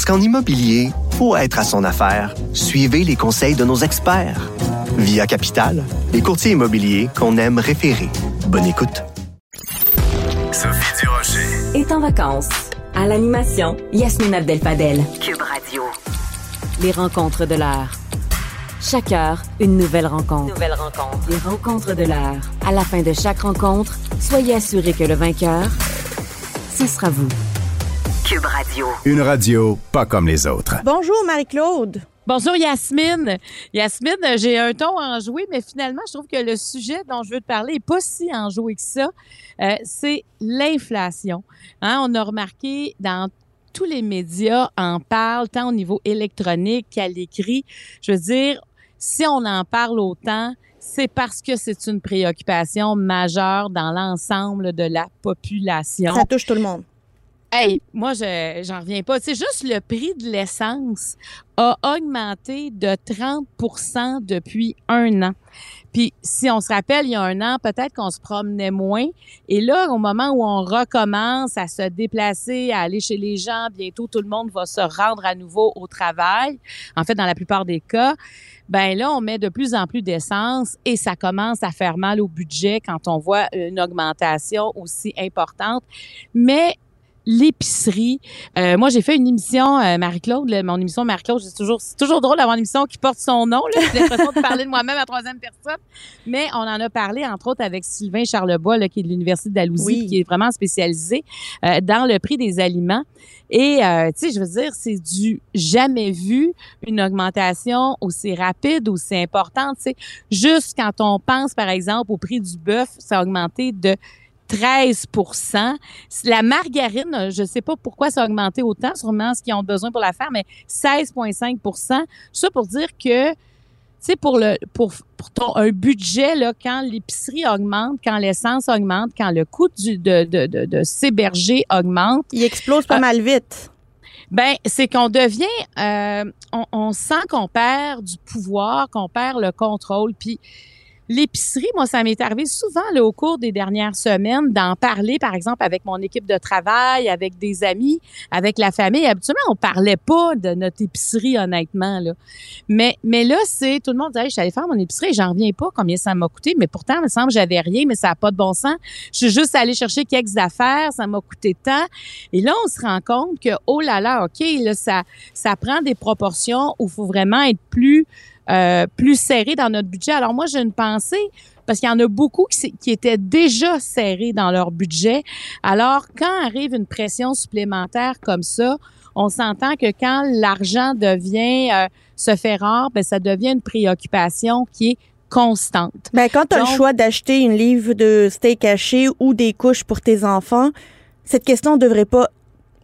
Parce qu'en immobilier, pour être à son affaire, suivez les conseils de nos experts. Via Capital, les courtiers immobiliers qu'on aime référer. Bonne écoute. Sophie Durocher. est en vacances. À l'animation, Yasmine Abdel-Fadel. Cube Radio. Les rencontres de l'heure. Chaque heure, une nouvelle rencontre. Nouvelle rencontre. Les rencontres de l'heure. À la fin de chaque rencontre, soyez assurés que le vainqueur, ce sera vous. Cube Radio. Une radio pas comme les autres. Bonjour Marie-Claude. Bonjour Yasmine. Yasmine, j'ai un ton enjoué, mais finalement, je trouve que le sujet dont je veux te parler n'est pas si enjoué que ça. Euh, c'est l'inflation. Hein, on a remarqué dans tous les médias en parlent, tant au niveau électronique qu'à l'écrit. Je veux dire, si on en parle autant, c'est parce que c'est une préoccupation majeure dans l'ensemble de la population. Ça touche tout le monde. Hey, moi, je j'en reviens pas. C'est juste le prix de l'essence a augmenté de 30% depuis un an. Puis, si on se rappelle, il y a un an, peut-être qu'on se promenait moins. Et là, au moment où on recommence à se déplacer, à aller chez les gens, bientôt tout le monde va se rendre à nouveau au travail. En fait, dans la plupart des cas, ben là, on met de plus en plus d'essence et ça commence à faire mal au budget quand on voit une augmentation aussi importante. Mais l'épicerie. Euh, moi, j'ai fait une émission, euh, Marie-Claude, mon émission Marie-Claude, c'est toujours, toujours drôle d'avoir une émission qui porte son nom. J'ai l'impression de parler de moi-même à troisième personne. Mais on en a parlé, entre autres, avec Sylvain Charlebois, là, qui est de l'Université d'Alousie, qui est vraiment spécialisé euh, dans le prix des aliments. Et, euh, tu sais, je veux dire, c'est du jamais vu, une augmentation aussi rapide, aussi importante. Tu sais, juste quand on pense, par exemple, au prix du bœuf, ça a augmenté de 13% La margarine, je ne sais pas pourquoi ça a augmenté autant, sûrement ce qu'ils ont besoin pour la faire, mais 16,5% Ça pour dire que, tu sais, pour, le, pour, pour ton, un budget, là, quand l'épicerie augmente, quand l'essence augmente, quand le coût du, de, de, de, de s'héberger augmente. Il explose pas euh, mal vite. Ben, c'est qu'on devient, euh, on, on sent qu'on perd du pouvoir, qu'on perd le contrôle. Puis, L'épicerie, moi, ça m'est arrivé souvent là, au cours des dernières semaines d'en parler, par exemple, avec mon équipe de travail, avec des amis, avec la famille. Habituellement, on parlait pas de notre épicerie, honnêtement. Là. Mais, mais là, c'est tout le monde disait, je suis allée faire mon épicerie, j'en reviens pas combien ça m'a coûté? Mais pourtant, il me semble que j'avais rien, mais ça n'a pas de bon sens. Je suis juste allée chercher quelques affaires, ça m'a coûté tant. Et là, on se rend compte que, oh là là, OK, là, ça, ça prend des proportions où il faut vraiment être plus euh, plus serré dans notre budget. Alors moi, j'ai une pensée parce qu'il y en a beaucoup qui, qui, étaient déjà serrés dans leur budget. Alors, quand arrive une pression supplémentaire comme ça, on s'entend que quand l'argent devient euh, se fait rare, ben ça devient une préoccupation qui est constante. Ben quand tu as le choix d'acheter une livre de steak haché ou des couches pour tes enfants, cette question devrait pas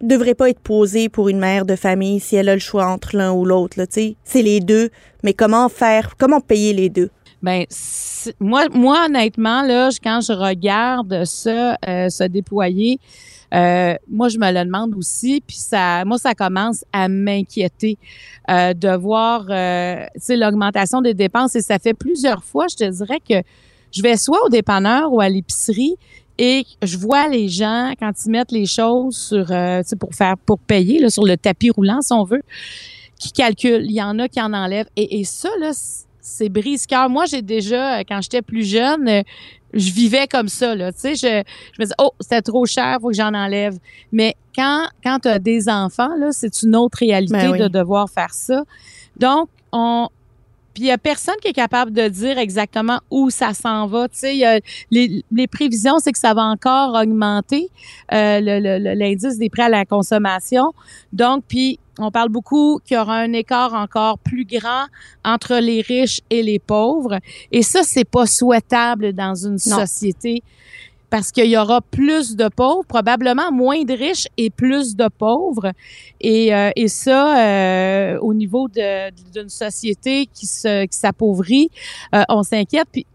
devrait pas être posée pour une mère de famille si elle a le choix entre l'un ou l'autre. C'est les deux, mais comment faire, comment payer les deux? Ben moi, moi honnêtement là, quand je regarde ça euh, se déployer, euh, moi je me le demande aussi, puis ça, moi ça commence à m'inquiéter euh, de voir, l'augmentation des dépenses et ça fait plusieurs fois, je te dirais que je vais soit au dépanneur ou à l'épicerie et je vois les gens quand ils mettent les choses sur euh, pour faire pour payer là, sur le tapis roulant si on veut qui calculent. Il y en a qui en enlèvent. Et, et ça là c'est brise-cœur. Moi j'ai déjà quand j'étais plus jeune euh, je vivais comme ça là. Tu sais je, je me disais oh c'était trop cher faut que j'en enlève. Mais quand quand tu as des enfants là c'est une autre réalité Ben oui. de devoir faire ça. Donc on puis il y a personne qui est capable de dire exactement où ça s'en va. Tu sais, il y a les, les prévisions, c'est que ça va encore augmenter euh, le- le- le- l'indice des prêts à la consommation. Donc, puis on parle beaucoup qu'il y aura un écart encore plus grand entre les riches et les pauvres. Et ça, c'est pas souhaitable dans une Non. société parce qu'il y aura plus de pauvres, probablement moins de riches et plus de pauvres. Et, euh, et ça, euh, au niveau d'une société qui se qui s'appauvrit, euh, on s'inquiète. Puis,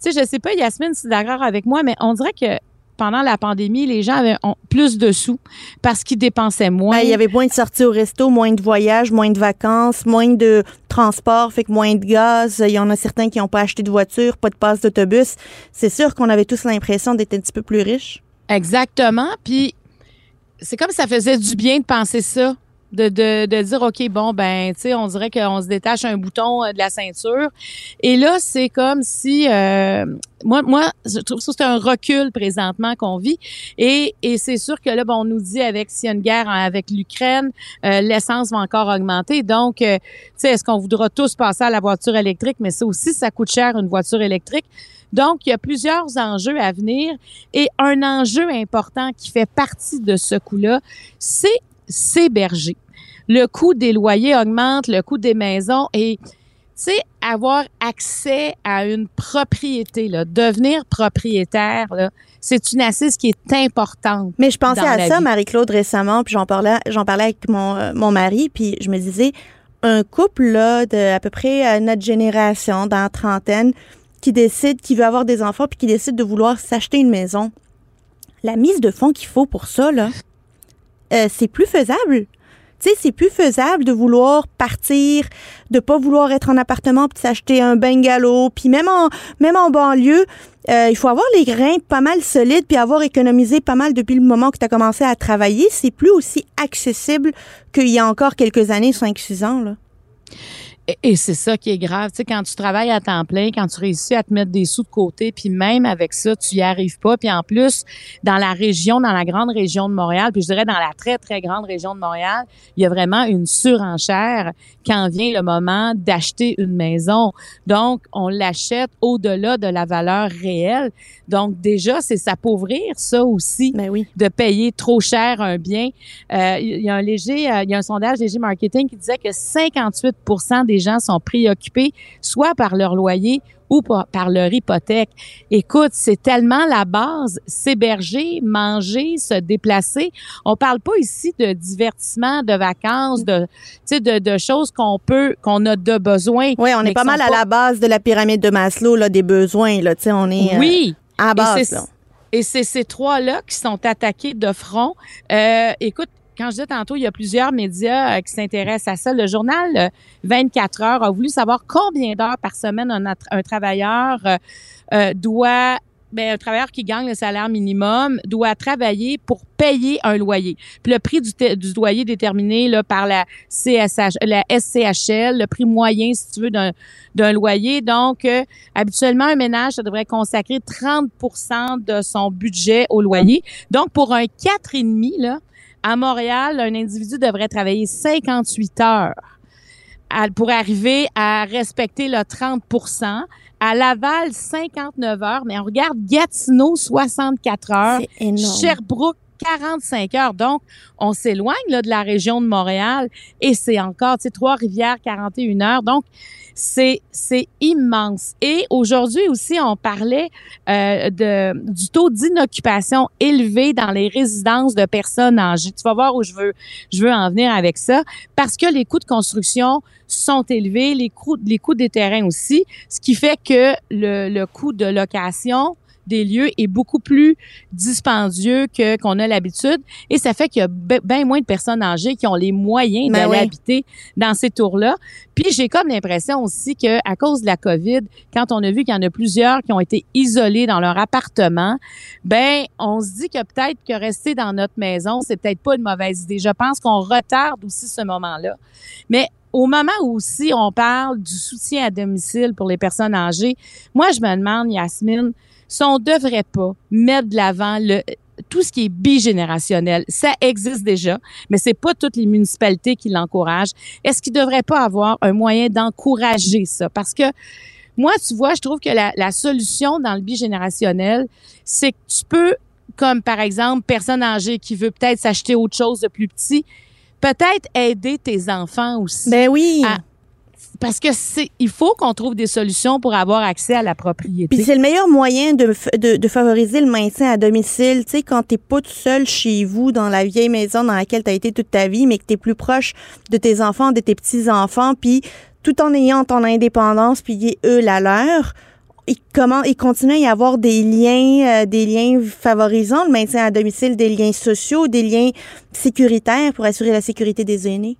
tu sais, je sais pas, Yasmine, si tu es d'accord avec moi, mais on dirait que pendant la pandémie, les gens avaient ont plus de sous parce qu'ils dépensaient moins. Ben, il y avait moins de sorties au resto, moins de voyages, moins de vacances, moins de transport, fait que moins de gaz. Il y en a certains qui n'ont pas acheté de voiture, pas de passe d'autobus. C'est sûr qu'on avait tous l'impression d'être un petit peu plus riches. Exactement. Puis c'est comme ça faisait du bien de penser ça. De, de, de dire, OK, bon, ben, tu sais, on dirait qu'on se détache un bouton euh, de la ceinture. Et là, c'est comme si, euh, moi, moi, je trouve que c'est un recul présentement qu'on vit. Et, et c'est sûr que là, bon, on nous dit avec s'il y a une guerre avec l'Ukraine, euh, l'essence va encore augmenter. Donc, euh, tu sais, est-ce qu'on voudra tous passer à la voiture électrique? Mais ça aussi, ça coûte cher, une voiture électrique. Donc, il y a plusieurs enjeux à venir. Et un enjeu important qui fait partie de ce coût-là, c'est s'héberger. Le coût des loyers augmente, le coût des maisons et tu sais, avoir accès à une propriété, là, devenir propriétaire, là, c'est une assise qui est importante. Mais je pensais à ça. Marie-Claude, récemment, puis j'en parlais, j'en parlais avec mon, euh, mon mari, puis je me disais, un couple là, de à peu près notre génération, dans la trentaine, qui décide, qui veut avoir des enfants, puis qui décide de vouloir s'acheter une maison, la mise de fonds qu'il faut pour ça, là, euh, c'est plus faisable. Tu sais, c'est plus faisable de vouloir partir, de pas vouloir être en appartement puis s'acheter un bungalow, puis même en même en banlieue, euh, il faut avoir les grains pas mal solides puis avoir économisé pas mal depuis le moment que tu as commencé à travailler. C'est plus aussi accessible qu'il y a encore quelques années, 5-6 ans. Là. Et, c'est ça qui est grave. Tu sais, quand tu travailles à temps plein, quand tu réussis à te mettre des sous de côté, puis même avec ça, tu y arrives pas. Puis en plus, dans la région, dans la grande région de Montréal, puis je dirais dans la très, très grande région de Montréal, il y a vraiment une surenchère quand vient le moment d'acheter une maison. Donc, on l'achète au-delà de la valeur réelle. Donc, déjà, c'est s'appauvrir, ça aussi Ben oui. de payer trop cher un bien. Euh, il y a un léger, euh, il y a un sondage léger marketing qui disait que 58 des gens sont préoccupés soit par leur loyer ou par, par leur hypothèque. Écoute, c'est tellement la base, s'héberger, manger, se déplacer. On parle pas ici de divertissement, de vacances, de, de, de choses qu'on peut, qu'on a de besoin. Oui, on est pas mal à la base de la pyramide de Maslow, là, des besoins. Là, Tu sais, on est euh, Oui. à Et base. Et c'est ces trois-là qui sont attaqués de front. Euh, écoute, quand je disais tantôt, il y a plusieurs médias euh, qui s'intéressent à ça. Le journal euh, 24 heures a voulu savoir combien d'heures par semaine un, travailleur euh, euh, doit ben, un travailleur qui gagne le salaire minimum doit travailler pour payer un loyer. Puis le prix du, du loyer déterminé là, par la CSH, la SCHL, le prix moyen, si tu veux, d'un loyer. Donc, euh, habituellement, un ménage, ça devrait consacrer 30% de son budget au loyer. Donc, pour un 4,5, là, à Montréal, un individu devrait travailler 58 heures pour arriver à respecter le 30% À Laval, 59 heures, mais on regarde Gatineau, 64 heures. C'est énorme. Sherbrooke, 45 heures. Donc, on s'éloigne là, de la région de Montréal et c'est encore, tu sais, Trois-Rivières, 41 heures. Donc, c'est c'est immense. Et aujourd'hui aussi, on parlait euh, du taux d'inoccupation élevé dans les résidences de personnes âgées. Tu vas voir où je veux je veux en venir avec ça parce que les coûts de construction sont élevés, les coûts les coûts des terrains aussi, ce qui fait que le, le coût de location des lieux est beaucoup plus dispendieux que qu'on a l'habitude et ça fait qu'il y a bien moins de personnes âgées qui ont les moyens Ben d'aller oui. habiter dans ces tours-là. Puis j'ai comme l'impression aussi que à cause de la Covid, quand on a vu qu'il y en a plusieurs qui ont été isolés dans leur appartement, ben on se dit que peut-être que rester dans notre maison, c'est peut-être pas une mauvaise idée. Je pense qu'on retarde aussi ce moment-là. Mais au moment où aussi on parle du soutien à domicile pour les personnes âgées, moi je me demande Yasmine, si on devrait pas mettre de l'avant le tout ce qui est bigénérationnel, ça existe déjà, mais c'est pas toutes les municipalités qui l'encouragent. Est-ce qu'il devrait pas avoir un moyen d'encourager ça? Parce que moi, tu vois, je trouve que la, la solution dans le bigénérationnel, c'est que tu peux, comme par exemple, personne âgée qui veut peut-être s'acheter autre chose de plus petit, peut-être aider tes enfants aussi. Ben oui. Parce que c'est, il faut qu'on trouve des solutions pour avoir accès à la propriété. Puis c'est le meilleur moyen de, de, de favoriser le maintien à domicile. Tu sais, quand t'es pas tout seul chez vous, dans la vieille maison dans laquelle tu as été toute ta vie, mais que tu es plus proche de tes enfants, de tes petits-enfants, puis tout en ayant ton indépendance, puis eux la leur, et comment il continue à y avoir des liens, euh, des liens favorisant le maintien à domicile, des liens sociaux, des liens sécuritaires pour assurer la sécurité des aînés?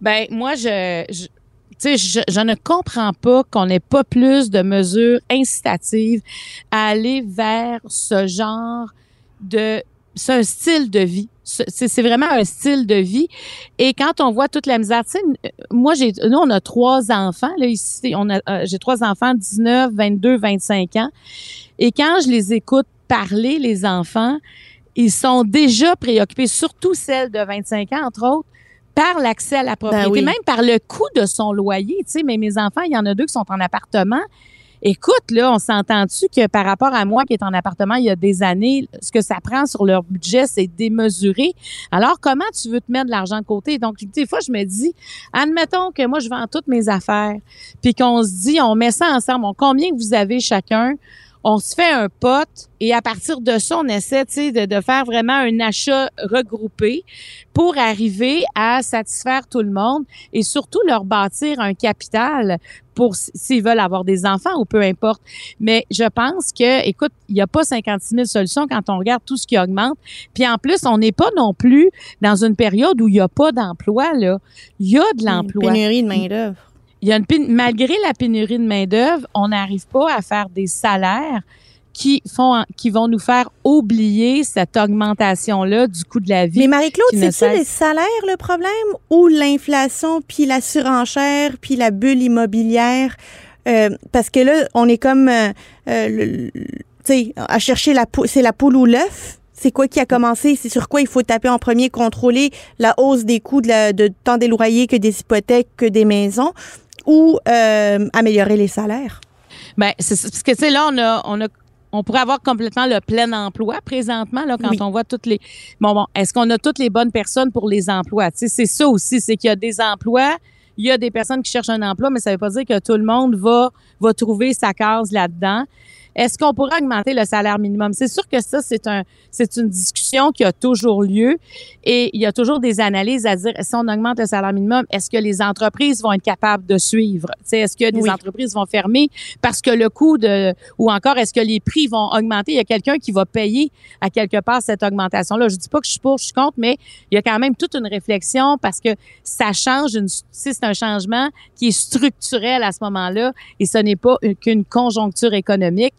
Ben moi, je, je tu sais, je, je ne comprends pas qu'on n'ait pas plus de mesures incitatives à aller vers ce genre de, c'est un style de vie. C'est vraiment un style de vie. Et quand on voit toute la misère, tu sais, euh, moi j'ai, nous on a trois enfants là ici, on a, euh, j'ai trois enfants, 19, 22, 25 ans. Et quand je les écoute parler, les enfants, ils sont déjà préoccupés, surtout celles de 25 ans entre autres par l'accès à la propriété, oui. même par le coût de son loyer. Tu sais, mais mes enfants, il y en a deux qui sont en appartement. Écoute, là, on s'entend-tu que par rapport à moi qui est en appartement il y a des années, ce que ça prend sur leur budget, c'est démesuré. Alors, comment tu veux te mettre de l'argent de côté? Donc, des fois, je me dis, admettons que moi, je vends toutes mes affaires, puis qu'on se dit, on met ça ensemble, on, combien vous avez chacun? On se fait un pote et à partir de ça, on essaie de, de faire vraiment un achat regroupé pour arriver à satisfaire tout le monde et surtout leur bâtir un capital pour s'ils veulent avoir des enfants ou peu importe. Mais je pense que, écoute, il n'y a pas 56 000 solutions quand on regarde tout ce qui augmente. Puis en plus, on n'est pas non plus dans une période où il n'y a pas d'emploi. Là, il y a de l'emploi. Pénurie de main-d'œuvre. Il y a une malgré la pénurie de main d'œuvre, on n'arrive pas à faire des salaires qui font qui vont nous faire oublier cette augmentation là du coût de la vie. Mais Marie-Claude, ne c'est-tu les salaires le problème ou l'inflation, puis la surenchère, puis la bulle immobilière? Euh, parce que là, on est comme, euh, euh, tu sais, à chercher la poule, c'est la poule ou l'œuf? C'est quoi qui a commencé? C'est sur quoi il faut taper en premier? Contrôler la hausse des coûts de, la- de tant des loyers que des hypothèques, que des maisons? Ou euh, améliorer les salaires? Ben c'est c'est- parce que tu sais là on a on a on pourrait avoir complètement le plein emploi présentement là quand Oui. on voit toutes les bon bon est-ce qu'on a toutes les bonnes personnes pour les emplois? Tu sais c'est ça aussi c'est qu'il y a des emplois il y a des personnes qui cherchent un emploi mais ça veut pas dire que tout le monde va va trouver sa case là-dedans est-ce qu'on pourrait augmenter le salaire minimum? C'est sûr que ça c'est un c'est une discussion qui a toujours lieu et il y a toujours des analyses à dire si on augmente le salaire minimum est-ce que les entreprises vont être capables de suivre? Tu sais est-ce que des Oui. entreprises vont fermer parce que le coût de ou encore est-ce que les prix vont augmenter? Il y a quelqu'un qui va payer à quelque part cette augmentation là je dis pas que je suis pour je suis contre mais il y a quand même toute une réflexion parce que ça change une si c'est un changement qui est structurel à ce moment-là et ce n'est pas une- qu'une conjoncture économique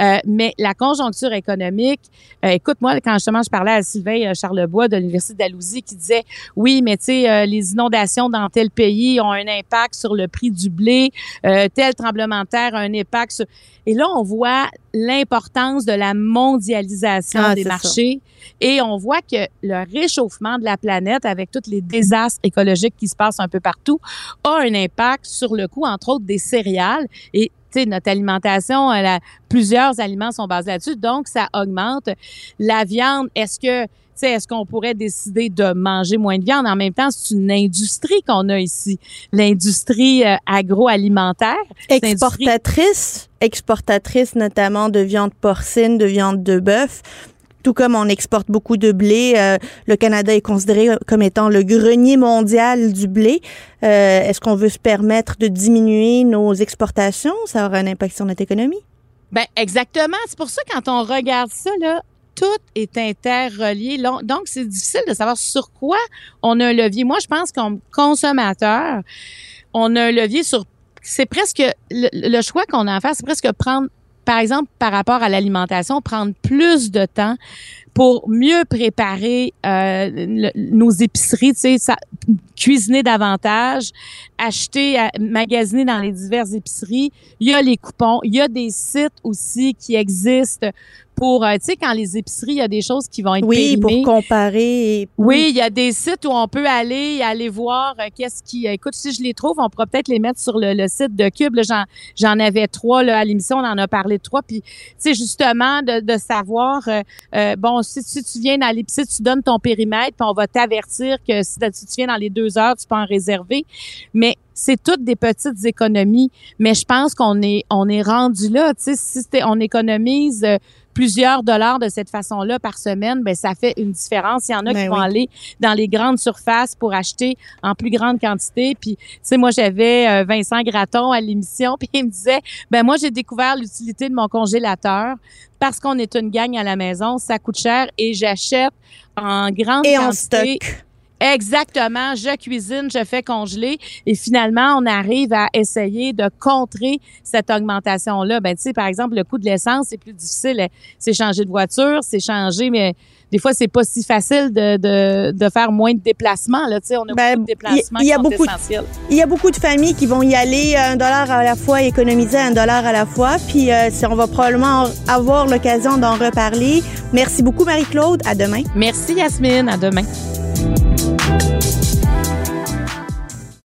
Euh, mais la conjoncture économique euh, écoute moi quand justement je parlais à Sylvain euh, Charlebois de l'université d'Alousie qui disait oui mais tu sais euh, les inondations dans tel pays ont un impact sur le prix du blé tel tremblement de terre a un impact sur... Et là, on voit l'importance de la mondialisation Ah, des marchés et on voit que le réchauffement de la planète avec tous les désastres écologiques qui se passent un peu partout a un impact sur le coût, entre autres, des céréales. Et sais, notre alimentation, euh, plusieurs aliments sont basés là-dessus, donc ça augmente. La viande, est-ce que est-ce qu'on pourrait décider de manger moins de viande? En même temps, c'est une industrie qu'on a ici, l'industrie euh, agroalimentaire. Exportatrice, exportatrice notamment de viande porcine, de viande de bœuf. Tout comme on exporte beaucoup de blé, euh, le Canada est considéré comme étant le grenier mondial du blé. Euh, Est-ce qu'on veut se permettre de diminuer nos exportations? Ça aura un impact sur notre économie? Ben exactement. C'est pour ça quand on regarde ça là, tout est interrelié. Donc c'est difficile de savoir sur quoi on a un levier. Moi, je pense comme consommateur, on a un levier sur. C'est presque le, le choix qu'on a à faire, c'est presque prendre, par exemple, par rapport à l'alimentation, prendre plus de temps pour mieux préparer euh, le- nos épiceries, tu sais, ça, cuisiner davantage, acheter, à- magasiner dans les diverses épiceries. Il y a les coupons, il y a des sites aussi qui existent pour, euh, tu sais, quand les épiceries, il y a des choses qui vont être Oui, pour comparer. et- Oui, il y a des sites où on peut aller aller voir euh, qu'est-ce qui. Écoute, si je les trouve, on pourra peut-être les mettre sur le, le site de Cube. J'en, j'en avais trois là, à l'émission, on en a parlé de trois. Puis, tu sais, justement, de, de savoir, euh, euh, bon, si, si tu viens dans l'épicerie, tu donnes ton périmètre, puis on va t'avertir que si, si tu viens dans les deux heures, tu peux en réserver. Mais c'est toutes des petites économies, mais je pense qu'on est on est rendu là. Tu sais, si on économise euh, plusieurs dollars de cette façon-là par semaine, ben ça fait une différence. Il y en a Ben qui vont aller dans les grandes surfaces pour acheter en plus grande quantité. Puis, tu sais, moi, j'avais euh, Vincent Graton à l'émission, puis il me disait, ben moi, j'ai découvert l'utilité de mon congélateur parce qu'on est une gang à la maison, ça coûte cher et j'achète en grande Et en quantité. stock. Exactement. Je cuisine, je fais congeler et finalement, on arrive à essayer de contrer cette augmentation-là. Ben, tu sais, par exemple, le coût de l'essence, c'est plus difficile. C'est changer de voiture, c'est changer, mais des fois, c'est pas si facile de, de, de faire moins de déplacements. Là, tu sais, on a Ben, beaucoup de déplacements il y- y a qui sont beaucoup essentiels. Il y a beaucoup de familles qui vont y aller un dollar à la fois, économiser un dollar à la fois. Puis euh, si on va probablement avoir l'occasion d'en reparler. Merci beaucoup, Marie-Claude. À demain. Merci, Yasmine. À demain.